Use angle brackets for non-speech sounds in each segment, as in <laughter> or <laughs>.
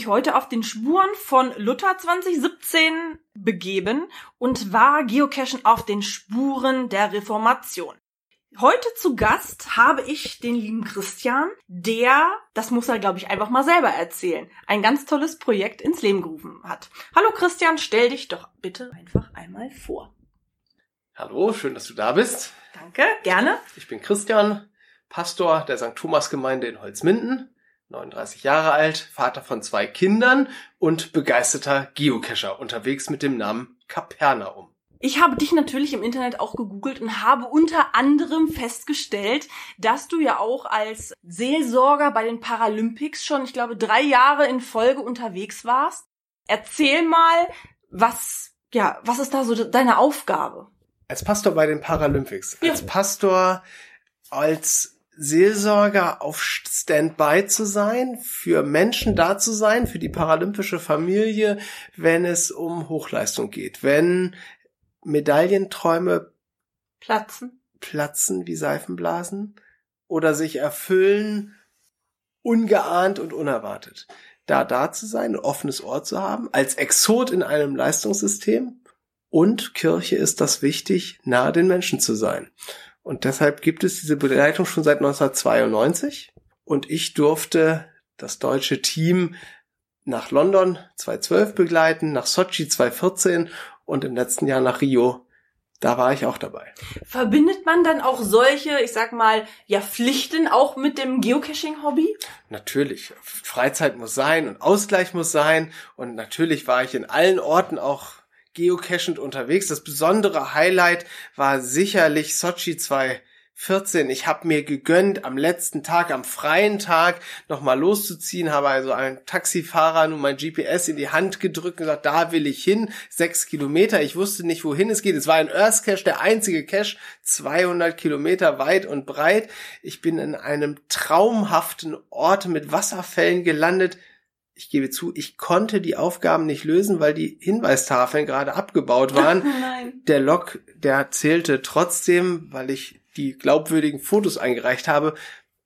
mich heute auf den Spuren von Luther 2017 begeben und war geocachen auf den Spuren der Reformation. Heute zu Gast habe ich den lieben Christian, der, das muss er glaube ich einfach mal selber erzählen, ein ganz tolles Projekt ins Leben gerufen hat. Hallo Christian, stell dich doch bitte einfach einmal vor. Hallo, schön, dass du da bist. Danke, gerne. Ich bin Christian, Pastor der St. Thomas Gemeinde in Holzminden, 39 Jahre alt, Vater von zwei Kindern und begeisterter Geocacher unterwegs mit dem Namen Kapernaum. Ich habe dich natürlich im Internet auch gegoogelt und habe unter anderem festgestellt, dass du ja auch als Seelsorger bei den Paralympics schon, ich glaube, drei Jahre in Folge unterwegs warst. Erzähl mal, was, ja, was ist da so deine Aufgabe? Als Pastor bei den Paralympics, als ja. Pastor, als Seelsorger auf Standby zu sein, für Menschen da zu sein, für die paralympische Familie, wenn es um Hochleistung geht, wenn Medaillenträume platzen, platzen wie Seifenblasen oder sich erfüllen, ungeahnt und unerwartet. Da da zu sein, ein offenes Ohr zu haben, als Exot in einem Leistungssystem und Kirche ist das wichtig, nahe den Menschen zu sein. Und deshalb gibt es diese Begleitung schon seit 1992 und ich durfte das deutsche Team nach London 2012 begleiten, nach Sochi 2014 und im letzten Jahr nach Rio. Da war ich auch dabei. Verbindet man dann auch solche, ich sag mal, ja, Pflichten auch mit dem Geocaching-Hobby? Natürlich. Freizeit muss sein und Ausgleich muss sein. Und natürlich war ich in allen Orten auch geocachend unterwegs. Das besondere Highlight war sicherlich Sochi 2 14. Ich habe mir gegönnt, am letzten Tag, am freien Tag, nochmal loszuziehen, habe also einen Taxifahrer nun mein GPS in die Hand gedrückt und gesagt, da will ich hin, sechs Kilometer. Ich wusste nicht, wohin es geht. Es war ein Earth Cache, der einzige Cache, 200 Kilometer weit und breit. Ich bin in einem traumhaften Ort mit Wasserfällen gelandet ich gebe zu, ich konnte die Aufgaben nicht lösen, weil die Hinweistafeln gerade abgebaut waren. <laughs> Nein. Der Log, der zählte trotzdem, weil ich die glaubwürdigen Fotos eingereicht habe.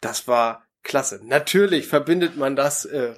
Das war klasse. Natürlich verbindet man das. Äh,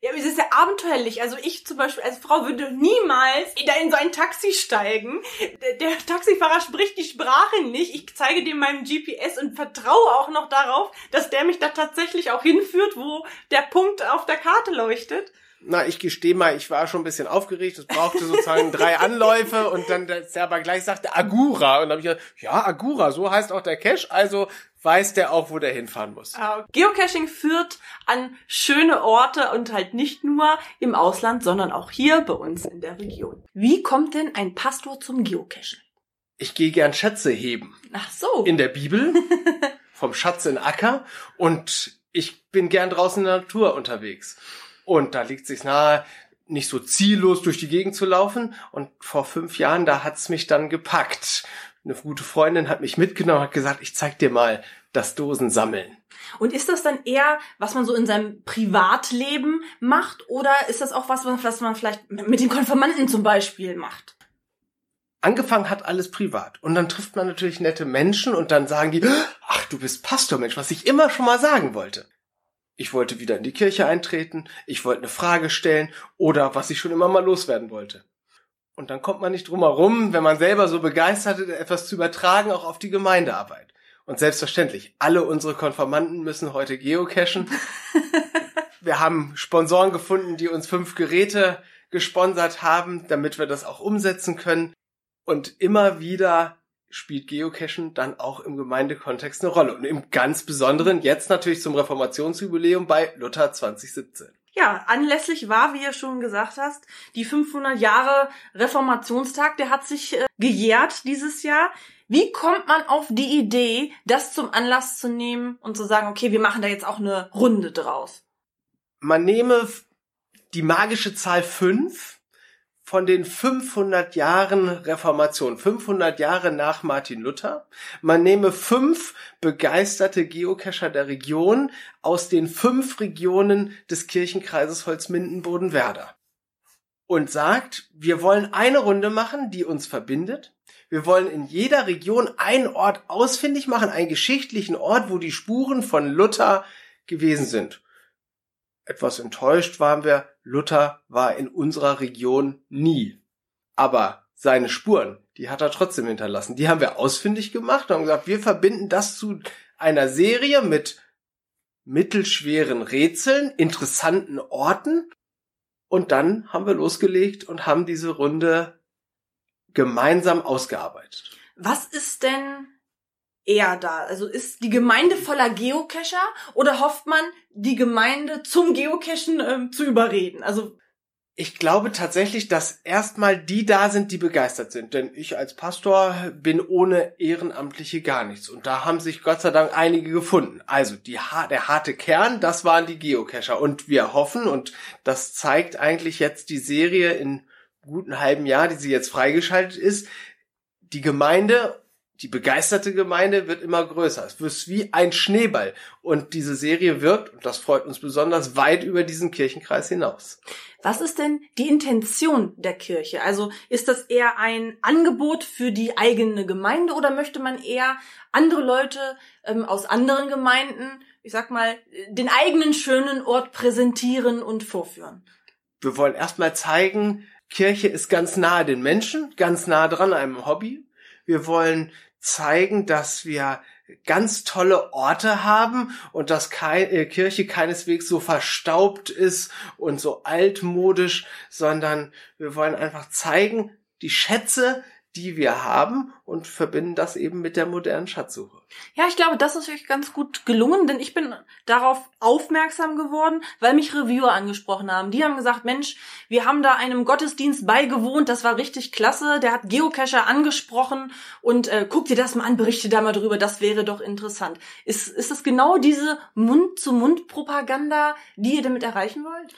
ja, aber es ist ja abenteuerlich. Also ich zum Beispiel als Frau würde niemals da in so ein Taxi steigen. Der, der Taxifahrer spricht die Sprache nicht. Ich zeige dem meinen GPS und vertraue auch noch darauf, dass der mich da tatsächlich auch hinführt, wo der Punkt auf der Karte leuchtet na, ich gestehe mal, ich war schon ein bisschen aufgeregt. Es brauchte sozusagen drei Anläufe und dann der aber gleich sagte Agura. Und dann habe ich gesagt, ja, Agura, so heißt auch der Cache. Also weiß der auch, wo der hinfahren muss. Ah, Geocaching führt an schöne Orte und halt nicht nur im Ausland, sondern auch hier bei uns in der Region. Wie kommt denn ein Pastor zum Geocachen? Ich gehe gern Schätze heben. Ach so. In der Bibel. vom Schatz in Acker. Und ich bin gern draußen in der Natur unterwegs. Und da liegt sich nahe, nicht so ziellos durch die Gegend zu laufen. Und vor fünf Jahren, da hat's mich dann gepackt. Eine gute Freundin hat mich mitgenommen, hat gesagt, ich zeig dir mal das Dosensammeln. Und ist das dann eher, was man so in seinem Privatleben macht, oder ist das auch was, was man vielleicht mit den Konfirmanden zum Beispiel macht? Angefangen hat alles privat. Und dann trifft man natürlich nette Menschen und dann sagen die, ach, du bist Pastor, Mensch, was ich immer schon mal sagen wollte ich wollte wieder in die Kirche eintreten, ich wollte eine Frage stellen oder was ich schon immer mal loswerden wollte. Und dann kommt man nicht drum herum, wenn man selber so begeistert ist, etwas zu übertragen, auch auf die Gemeindearbeit. Und selbstverständlich, alle unsere Konformanten müssen heute geocachen. <laughs> wir haben Sponsoren gefunden, die uns fünf Geräte gesponsert haben, damit wir das auch umsetzen können. Und immer wieder spielt Geocachen dann auch im Gemeindekontext eine Rolle. Und im ganz Besonderen jetzt natürlich zum Reformationsjubiläum bei Luther 2017. Ja, anlässlich war, wie ihr schon gesagt hast, die 500 Jahre Reformationstag, der hat sich äh, gejährt dieses Jahr. Wie kommt man auf die Idee, das zum Anlass zu nehmen und zu sagen, okay, wir machen da jetzt auch eine Runde draus? Man nehme die magische Zahl 5 von den 500 Jahren Reformation, 500 Jahre nach Martin Luther. Man nehme fünf begeisterte Geocacher der Region aus den fünf Regionen des Kirchenkreises Holzminden-Bodenwerder und sagt, wir wollen eine Runde machen, die uns verbindet. Wir wollen in jeder Region einen Ort ausfindig machen, einen geschichtlichen Ort, wo die Spuren von Luther gewesen sind. Etwas enttäuscht waren wir, Luther war in unserer Region nie. Aber seine Spuren, die hat er trotzdem hinterlassen. Die haben wir ausfindig gemacht und gesagt, wir verbinden das zu einer Serie mit mittelschweren Rätseln, interessanten Orten. Und dann haben wir losgelegt und haben diese Runde gemeinsam ausgearbeitet. Was ist denn eher da? Also ist die Gemeinde voller Geocacher oder hofft man, die Gemeinde zum Geocachen ähm, zu überreden? Also ich glaube tatsächlich, dass erstmal die da sind, die begeistert sind. Denn ich als Pastor bin ohne Ehrenamtliche gar nichts. Und da haben sich Gott sei Dank einige gefunden. Also die, der harte Kern, das waren die Geocacher. Und wir hoffen, und das zeigt eigentlich jetzt die Serie in guten halben Jahr, die sie jetzt freigeschaltet ist, die Gemeinde die begeisterte Gemeinde wird immer größer. Es wird wie ein Schneeball. Und diese Serie wirkt, und das freut uns besonders, weit über diesen Kirchenkreis hinaus. Was ist denn die Intention der Kirche? Also ist das eher ein Angebot für die eigene Gemeinde oder möchte man eher andere Leute ähm, aus anderen Gemeinden, ich sag mal, den eigenen schönen Ort präsentieren und vorführen? Wir wollen erstmal zeigen, Kirche ist ganz nahe den Menschen, ganz nah dran einem Hobby. Wir wollen zeigen, dass wir ganz tolle Orte haben und dass kein, äh, Kirche keineswegs so verstaubt ist und so altmodisch, sondern wir wollen einfach zeigen, die Schätze, die wir haben und verbinden das eben mit der modernen Schatzsuche. Ja, ich glaube, das ist wirklich ganz gut gelungen, denn ich bin darauf aufmerksam geworden, weil mich Reviewer angesprochen haben. Die haben gesagt, Mensch, wir haben da einem Gottesdienst beigewohnt, das war richtig klasse, der hat Geocacher angesprochen und äh, guck dir das mal an, berichte da mal drüber, das wäre doch interessant. Ist, ist das genau diese Mund-zu-Mund-Propaganda, die ihr damit erreichen wollt?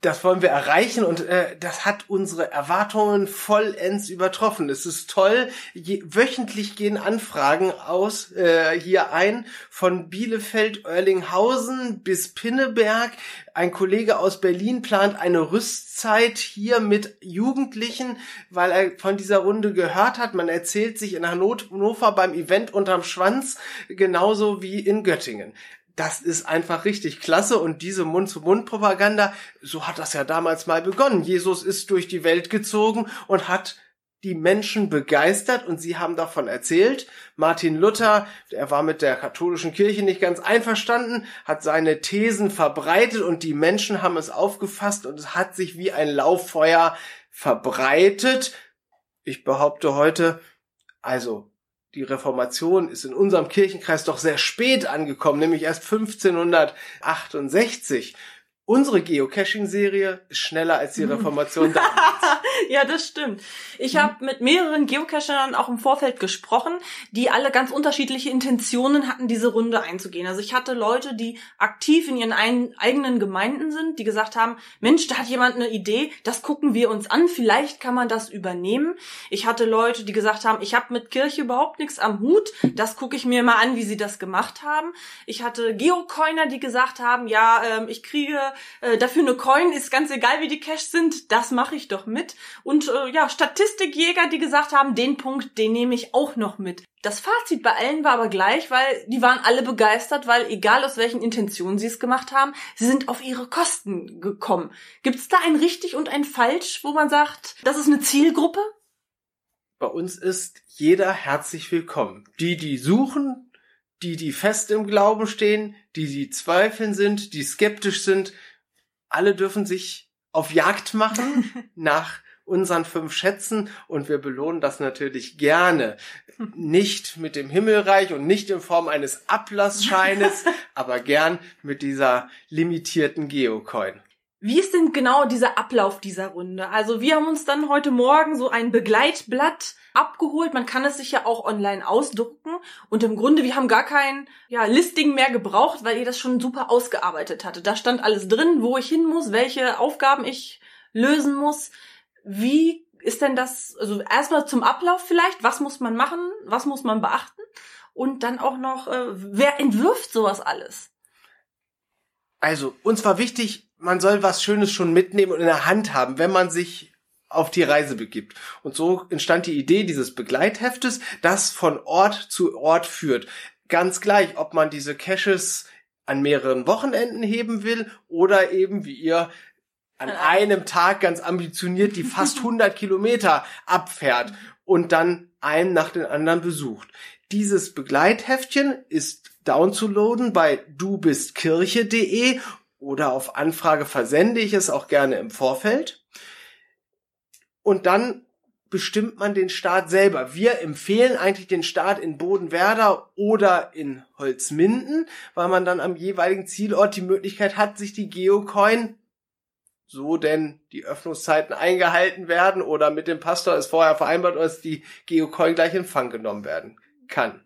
Das wollen wir erreichen und äh, das hat unsere Erwartungen vollends übertroffen. Es ist toll. Je, wöchentlich gehen Anfragen aus äh, hier ein von Bielefeld, Oerlinghausen bis Pinneberg. Ein Kollege aus Berlin plant eine Rüstzeit hier mit Jugendlichen, weil er von dieser Runde gehört hat. Man erzählt sich in Hannover beim Event unterm Schwanz genauso wie in Göttingen das ist einfach richtig klasse und diese Mund-zu-Mund-Propaganda, so hat das ja damals mal begonnen. Jesus ist durch die Welt gezogen und hat die Menschen begeistert und sie haben davon erzählt. Martin Luther, er war mit der katholischen Kirche nicht ganz einverstanden, hat seine Thesen verbreitet und die Menschen haben es aufgefasst und es hat sich wie ein Lauffeuer verbreitet. Ich behaupte heute, also die Reformation ist in unserem Kirchenkreis doch sehr spät angekommen, nämlich erst 1568. Unsere Geocaching-Serie ist schneller als die <laughs> Reformation <laughs> damals. ja, das stimmt. Ich mhm. habe mit mehreren Geocachern auch im Vorfeld gesprochen, die alle ganz unterschiedliche Intentionen hatten, diese Runde einzugehen. Also ich hatte Leute, die aktiv in ihren eigenen Gemeinden sind, die gesagt haben, Mensch, da hat jemand eine Idee, das gucken wir uns an, vielleicht kann man das übernehmen. Ich hatte Leute, die gesagt haben, ich habe mit Kirche überhaupt nichts am Hut, das gucke ich mir mal an, wie sie das gemacht haben. Ich hatte Geocoiner, die gesagt haben, ja, ähm, ich kriege äh, dafür eine Coin, ist ganz egal, wie die Cash sind, das mache ich doch mit. Und äh, ja, Statistikjäger, die gesagt haben, den Punkt, den nehme ich auch noch mit. Das Fazit bei allen war aber gleich, weil die waren alle begeistert, weil egal aus welchen Intentionen sie es gemacht haben, sie sind auf ihre Kosten gekommen. Gibt es da ein richtig und ein falsch, wo man sagt, das ist eine Zielgruppe? Bei uns ist jeder herzlich willkommen. Die, die suchen, die, die fest im Glauben stehen, die, die zweifeln sind, die skeptisch sind, alle dürfen sich auf Jagd machen <laughs> nach unseren fünf Schätzen und wir belohnen das natürlich gerne. Nicht mit dem Himmelreich und nicht in Form eines Ablassscheines, <laughs> aber gern mit dieser limitierten Geocoin. Wie ist denn genau dieser Ablauf dieser Runde? Also wir haben uns dann heute Morgen so ein Begleitblatt abgeholt. Man kann es sich ja auch online ausdrucken. Und im Grunde, wir haben gar kein ja, Listing mehr gebraucht, weil ihr das schon super ausgearbeitet hatte. Da stand alles drin, wo ich hin muss, welche Aufgaben ich lösen muss. Wie ist denn das, also erstmal zum Ablauf vielleicht, was muss man machen, was muss man beachten? Und dann auch noch, äh, wer entwirft sowas alles? Also, uns war wichtig, man soll was Schönes schon mitnehmen und in der Hand haben, wenn man sich auf die Reise begibt. Und so entstand die Idee dieses Begleitheftes, das von Ort zu Ort führt. Ganz gleich, ob man diese Caches an mehreren Wochenenden heben will oder eben wie ihr an einem Tag ganz ambitioniert die fast <laughs> 100 Kilometer abfährt und dann einen nach den anderen besucht. Dieses Begleitheftchen ist downzuladen bei dubistkirche.de oder auf Anfrage versende ich es auch gerne im Vorfeld. Und dann bestimmt man den Start selber. Wir empfehlen eigentlich den Start in Bodenwerder oder in Holzminden, weil man dann am jeweiligen Zielort die Möglichkeit hat, sich die Geocoin so denn die Öffnungszeiten eingehalten werden oder mit dem Pastor ist vorher vereinbart, dass die Geocoin gleich in Fang genommen werden kann.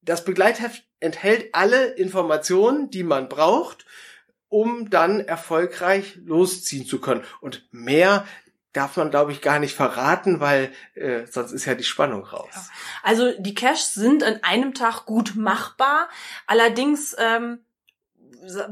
Das Begleitheft enthält alle Informationen, die man braucht, um dann erfolgreich losziehen zu können. Und mehr darf man, glaube ich, gar nicht verraten, weil äh, sonst ist ja die Spannung raus. Ja. Also die Caches sind an einem Tag gut machbar. Allerdings ähm,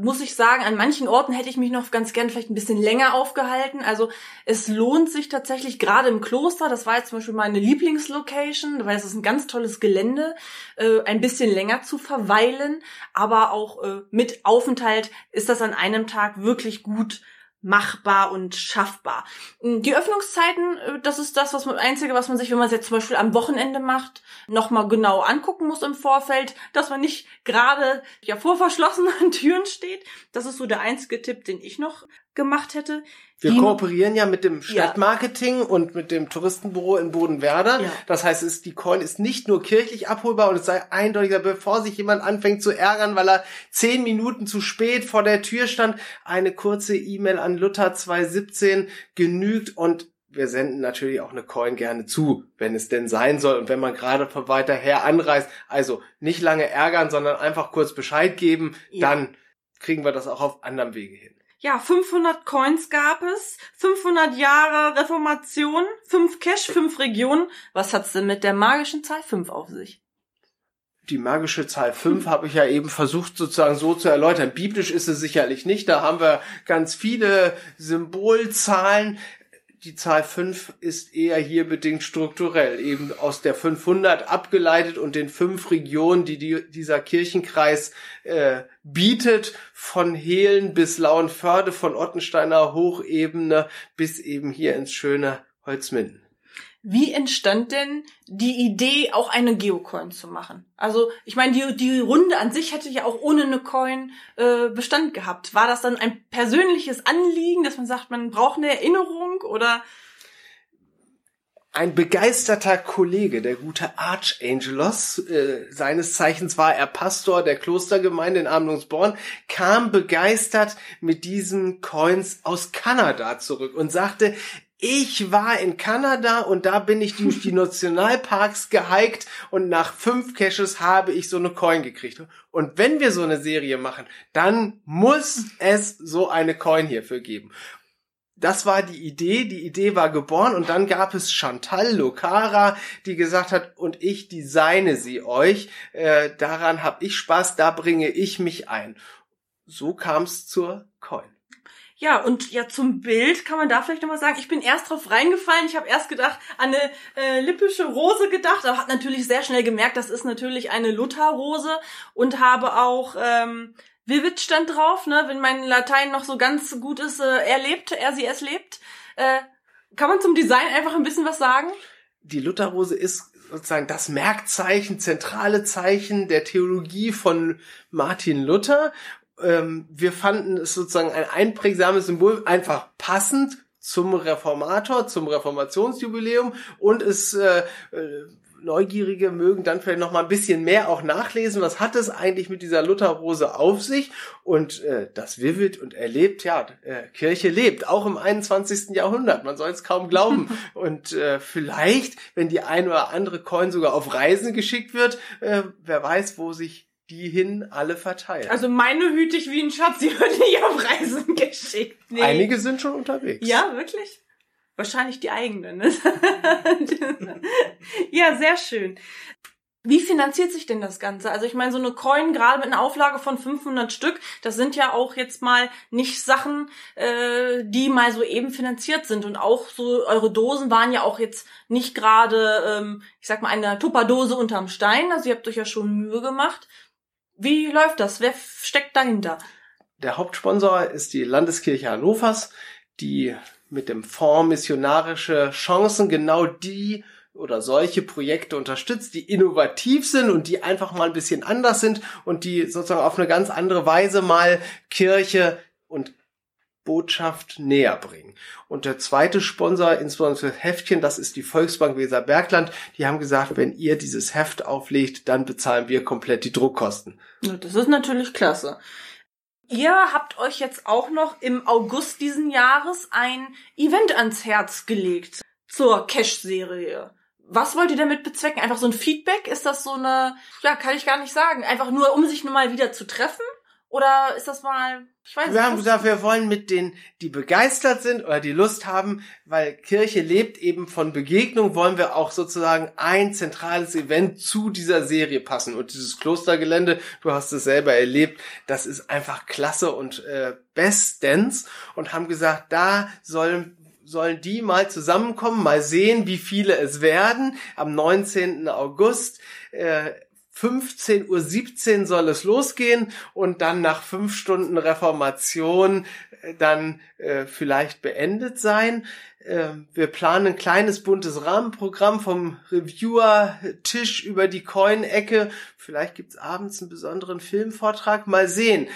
muss ich sagen, an manchen Orten hätte ich mich noch ganz gern vielleicht ein bisschen länger aufgehalten. Also es lohnt sich tatsächlich gerade im Kloster, das war jetzt zum Beispiel meine Lieblingslocation, weil es ist ein ganz tolles Gelände, äh, ein bisschen länger zu verweilen. Aber auch äh, mit Aufenthalt ist das an einem Tag wirklich gut machbar und schaffbar. Hm, die Öffnungszeiten, äh, das ist das, was man, einzige, was man sich, wenn man es jetzt zum Beispiel am Wochenende macht, nochmal genau angucken muss im Vorfeld, dass man nicht gerade ja vor verschlossenen <laughs> Türen steht. Das ist so der einzige Tipp, den ich noch gemacht hätte. Wir die, kooperieren ja mit dem Stadtmarketing ja. und mit dem Touristenbüro in Bodenwerder. Ja. Das heißt, es, die Coin ist nicht nur kirchlich abholbar und es sei eindeutiger, bevor sich jemand anfängt zu ärgern, weil er zehn Minuten zu spät vor der Tür stand, eine kurze E-Mail an Luther 217 genügt und wir senden natürlich auch eine Coin gerne zu, wenn es denn sein soll und wenn man gerade von weiter her anreist. Also nicht lange ärgern, sondern einfach kurz Bescheid geben, ja. dann kriegen wir das auch auf anderem Wege hin ja, 500 Coins gab es, 500 Jahre Reformation, 5 Cash, 5 Regionen. Was hat's denn mit der magischen Zahl 5 auf sich? Die magische Zahl 5 habe ich ja eben versucht sozusagen so zu erläutern. Biblisch ist es sicherlich nicht. Da haben wir ganz viele Symbolzahlen die Zahl 5 ist eher hier bedingt strukturell, eben aus der 500 abgeleitet und den fünf Regionen, die, die dieser Kirchenkreis äh, bietet, von Hehlen bis Lauenförde, von Ottensteiner Hochebene bis eben hier ins schöne Holzminden. Wie entstand denn die Idee, auch eine Geocoin zu machen? Also, ich meine, die, die Runde an sich hätte ja auch ohne eine Coin äh, Bestand gehabt. War das dann ein persönliches Anliegen, dass man sagt, man braucht eine Erinnerung oder? Ein begeisterter Kollege, der gute Archangelos, äh, seines Zeichens war er Pastor der Klostergemeinde in Amlungsborn, kam begeistert mit diesen Coins aus Kanada zurück und sagte, ich war in Kanada und da bin ich durch die <laughs> Nationalparks gehiked und nach fünf Caches habe ich so eine Coin gekriegt. Und wenn wir so eine Serie machen, dann muss es so eine Coin hierfür geben. Das war die Idee, die Idee war geboren und dann gab es Chantal Locara, die gesagt hat, und ich designe sie euch, äh, daran habe ich Spaß, da bringe ich mich ein. So kam es zur Coin. Ja, und ja, zum Bild kann man da vielleicht nochmal sagen, ich bin erst drauf reingefallen. Ich habe erst gedacht, an eine äh, lippische Rose gedacht, aber hat natürlich sehr schnell gemerkt, das ist natürlich eine Lutherrose und habe auch ähm, Vivid stand drauf, ne, wenn mein Latein noch so ganz gut ist, äh, er lebt, er sie es lebt. Äh, kann man zum Design einfach ein bisschen was sagen? Die Lutherrose ist sozusagen das Merkzeichen, zentrale Zeichen der Theologie von Martin Luther ähm, wir fanden es sozusagen ein einprägsames Symbol, einfach passend zum Reformator, zum Reformationsjubiläum. Und es äh, äh, Neugierige mögen dann vielleicht noch mal ein bisschen mehr auch nachlesen, was hat es eigentlich mit dieser Lutherrose auf sich? Und äh, das Vivid und erlebt, ja, äh, Kirche lebt, auch im 21. Jahrhundert, man soll es kaum glauben. <laughs> Und äh, vielleicht, wenn die ein oder andere Coin sogar auf Reisen geschickt wird, äh, wer weiß, wo sich die hin alle verteilen. Also meine hüte ich wie ein Schatz, die wird nicht auf Reisen <laughs> geschickt. Nee. Einige sind schon unterwegs. Ja, wirklich? Wahrscheinlich die eigenen. Ne? <laughs> ja, sehr schön. Wie finanziert sich denn das Ganze? Also ich meine, so eine Coin, gerade mit einer Auflage von 500 Stück, das sind ja auch jetzt mal nicht Sachen, äh, die mal so eben finanziert sind. Und auch so, eure Dosen waren ja auch jetzt nicht gerade, ähm, ich sag mal, eine Tupperdose unterm Stein. Also ihr habt euch ja schon Mühe gemacht. Wie läuft das? Wer steckt dahinter? Der Hauptsponsor ist die Landeskirche Hannovers, die mit dem Fonds Missionarische Chancen genau die oder solche Projekte unterstützt, die innovativ sind und die einfach mal ein bisschen anders sind und die sozusagen auf eine ganz andere Weise mal Kirche und Botschaft näher bringen. Und der zweite Sponsor, insbesondere für Heftchen, das ist die Volksbank Weser Bergland. Die haben gesagt, wenn ihr dieses Heft auflegt, dann bezahlen wir komplett die Druckkosten. Das ist natürlich klasse. Ihr habt euch jetzt auch noch im August diesen Jahres ein Event ans Herz gelegt zur Cash-Serie. Was wollt ihr damit bezwecken? Einfach so ein Feedback? Ist das so eine, ja, kann ich gar nicht sagen. Einfach nur, um sich nur mal wieder zu treffen? Oder ist das mal, ich weiß nicht. Wir haben gesagt, wir wollen mit denen, die begeistert sind oder die Lust haben, weil Kirche lebt eben von Begegnung, wollen wir auch sozusagen ein zentrales Event zu dieser Serie passen. Und dieses Klostergelände, du hast es selber erlebt, das ist einfach klasse und äh, bestens und haben gesagt, da sollen sollen die mal zusammenkommen, mal sehen, wie viele es werden. Am 19. August äh, 15.17 Uhr soll es losgehen und dann nach fünf Stunden Reformation äh, dann äh, vielleicht beendet sein. Äh, wir planen ein kleines buntes Rahmenprogramm vom Reviewer-Tisch über die Coin-Ecke. Vielleicht gibt's abends einen besonderen Filmvortrag. Mal sehen.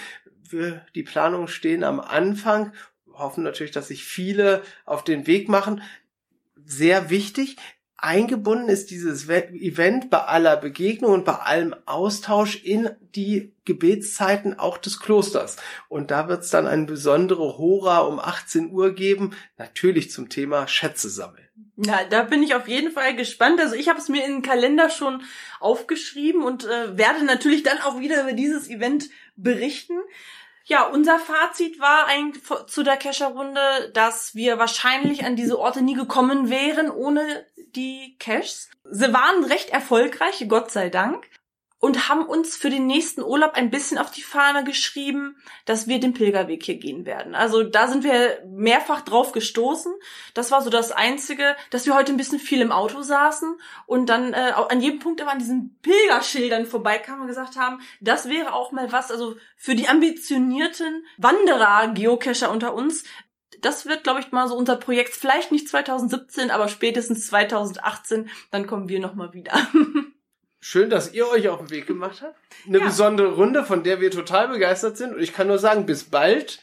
Wir, die Planungen stehen am Anfang hoffen natürlich, dass sich viele auf den Weg machen. Sehr wichtig, eingebunden ist dieses Event bei aller Begegnung und bei allem Austausch in die Gebetszeiten auch des Klosters. Und da wird es dann eine besondere Hora um 18 Uhr geben, natürlich zum Thema Schätze sammeln. Na, da bin ich auf jeden Fall gespannt. Also ich habe es mir in den Kalender schon aufgeschrieben und äh, werde natürlich dann auch wieder über dieses Event berichten. Ja, unser Fazit war eigentlich zu der Kescher-Runde, dass wir wahrscheinlich an diese Orte nie gekommen wären ohne die Caches. Sie waren recht erfolgreich, Gott sei Dank und haben uns für den nächsten Urlaub ein bisschen auf die Fahne geschrieben, dass wir den Pilgerweg hier gehen werden. Also da sind wir mehrfach drauf gestoßen. Das war so das Einzige, dass wir heute ein bisschen viel im Auto saßen und dann äh, an jedem Punkt immer an diesen Pilgerschildern vorbeikamen und gesagt haben, das wäre auch mal was, also für die ambitionierten Wanderer, Geocacher unter uns, das wird, glaube ich, mal so unser Projekt. Vielleicht nicht 2017, aber spätestens 2018. Dann kommen wir noch mal wieder. <laughs> Schön, dass ihr euch auf den Weg gemacht habt. Eine ja. besondere Runde, von der wir total begeistert sind. Und ich kann nur sagen, bis bald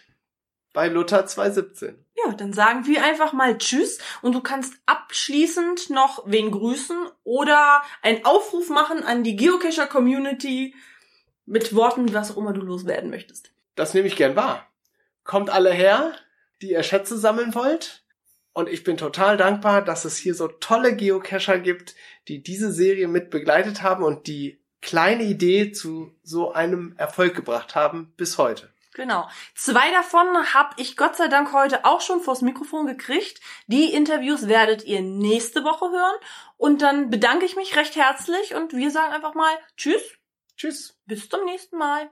bei Luther 217. Ja, dann sagen wir einfach mal Tschüss und du kannst abschließend noch wen grüßen oder einen Aufruf machen an die Geocacher Community mit Worten, was auch immer du loswerden möchtest. Das nehme ich gern wahr. Kommt alle her, die ihr Schätze sammeln wollt. Und ich bin total dankbar, dass es hier so tolle Geocacher gibt, die diese Serie mit begleitet haben und die kleine Idee zu so einem Erfolg gebracht haben bis heute. Genau. Zwei davon habe ich Gott sei Dank heute auch schon vors Mikrofon gekriegt. Die Interviews werdet ihr nächste Woche hören. Und dann bedanke ich mich recht herzlich und wir sagen einfach mal Tschüss. Tschüss. Bis zum nächsten Mal.